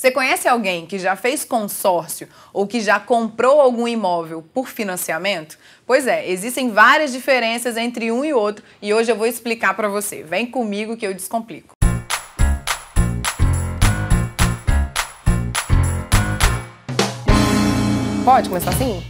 Você conhece alguém que já fez consórcio ou que já comprou algum imóvel por financiamento? Pois é, existem várias diferenças entre um e outro e hoje eu vou explicar para você. Vem comigo que eu descomplico. Pode começar assim?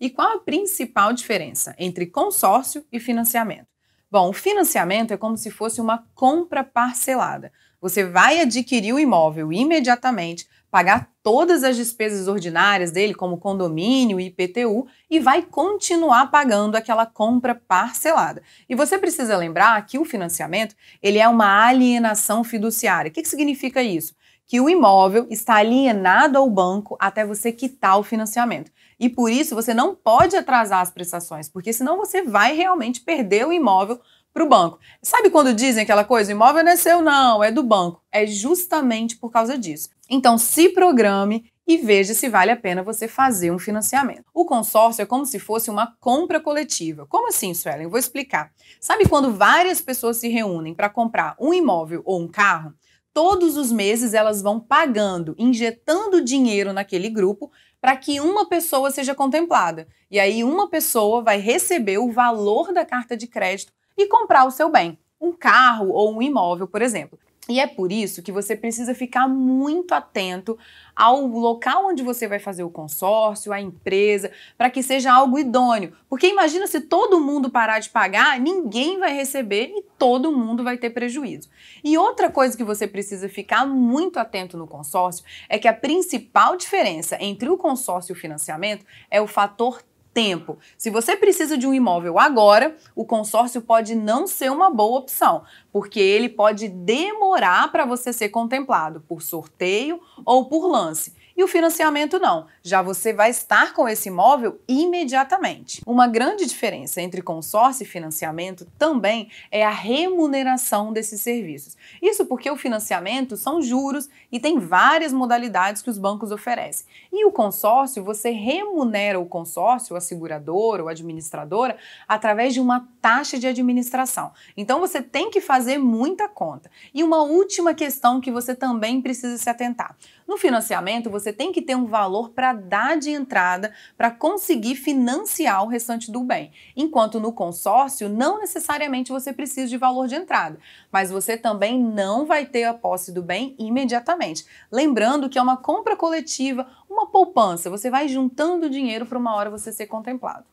E qual a principal diferença entre consórcio e financiamento? Bom, o financiamento é como se fosse uma compra parcelada. Você vai adquirir o imóvel imediatamente, pagar todas as despesas ordinárias dele, como condomínio e IPTU, e vai continuar pagando aquela compra parcelada. E você precisa lembrar que o financiamento ele é uma alienação fiduciária. O que, que significa isso? Que o imóvel está alienado ao banco até você quitar o financiamento. E por isso você não pode atrasar as prestações, porque senão você vai realmente perder o imóvel para o banco. Sabe quando dizem aquela coisa, o imóvel não é seu não, é do banco? É justamente por causa disso. Então se programe e veja se vale a pena você fazer um financiamento. O consórcio é como se fosse uma compra coletiva. Como assim, Suelen? Eu vou explicar. Sabe quando várias pessoas se reúnem para comprar um imóvel ou um carro? Todos os meses elas vão pagando, injetando dinheiro naquele grupo para que uma pessoa seja contemplada. E aí uma pessoa vai receber o valor da carta de crédito e comprar o seu bem, um carro ou um imóvel, por exemplo. E é por isso que você precisa ficar muito atento ao local onde você vai fazer o consórcio, a empresa, para que seja algo idôneo. Porque imagina se todo mundo parar de pagar, ninguém vai receber e todo mundo vai ter prejuízo. E outra coisa que você precisa ficar muito atento no consórcio é que a principal diferença entre o consórcio e o financiamento é o fator tempo. Se você precisa de um imóvel agora, o consórcio pode não ser uma boa opção, porque ele pode demorar para você ser contemplado por sorteio ou por lance. E o financiamento não, já você vai estar com esse imóvel imediatamente. Uma grande diferença entre consórcio e financiamento também é a remuneração desses serviços. Isso porque o financiamento são juros e tem várias modalidades que os bancos oferecem. E o consórcio, você remunera o consórcio, a seguradora ou administradora, através de uma taxa de administração. Então você tem que fazer muita conta. E uma última questão que você também precisa se atentar. No financiamento, você tem que ter um valor para dar de entrada para conseguir financiar o restante do bem. Enquanto no consórcio, não necessariamente você precisa de valor de entrada, mas você também não vai ter a posse do bem imediatamente. Lembrando que é uma compra coletiva, uma poupança, você vai juntando dinheiro para uma hora você ser contemplado.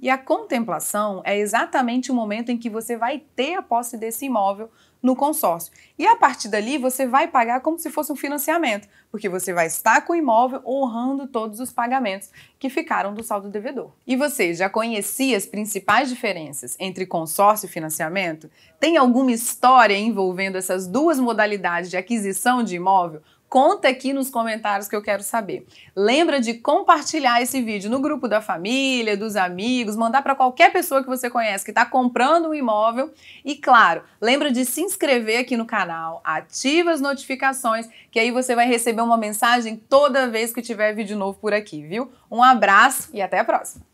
E a contemplação é exatamente o momento em que você vai ter a posse desse imóvel no consórcio. E a partir dali você vai pagar como se fosse um financiamento, porque você vai estar com o imóvel honrando todos os pagamentos que ficaram do saldo devedor. E você já conhecia as principais diferenças entre consórcio e financiamento? Tem alguma história envolvendo essas duas modalidades de aquisição de imóvel? Conta aqui nos comentários que eu quero saber. Lembra de compartilhar esse vídeo no grupo da família, dos amigos, mandar para qualquer pessoa que você conhece que está comprando um imóvel. E claro, lembra de se inscrever aqui no canal, ativa as notificações, que aí você vai receber uma mensagem toda vez que tiver vídeo novo por aqui, viu? Um abraço e até a próxima!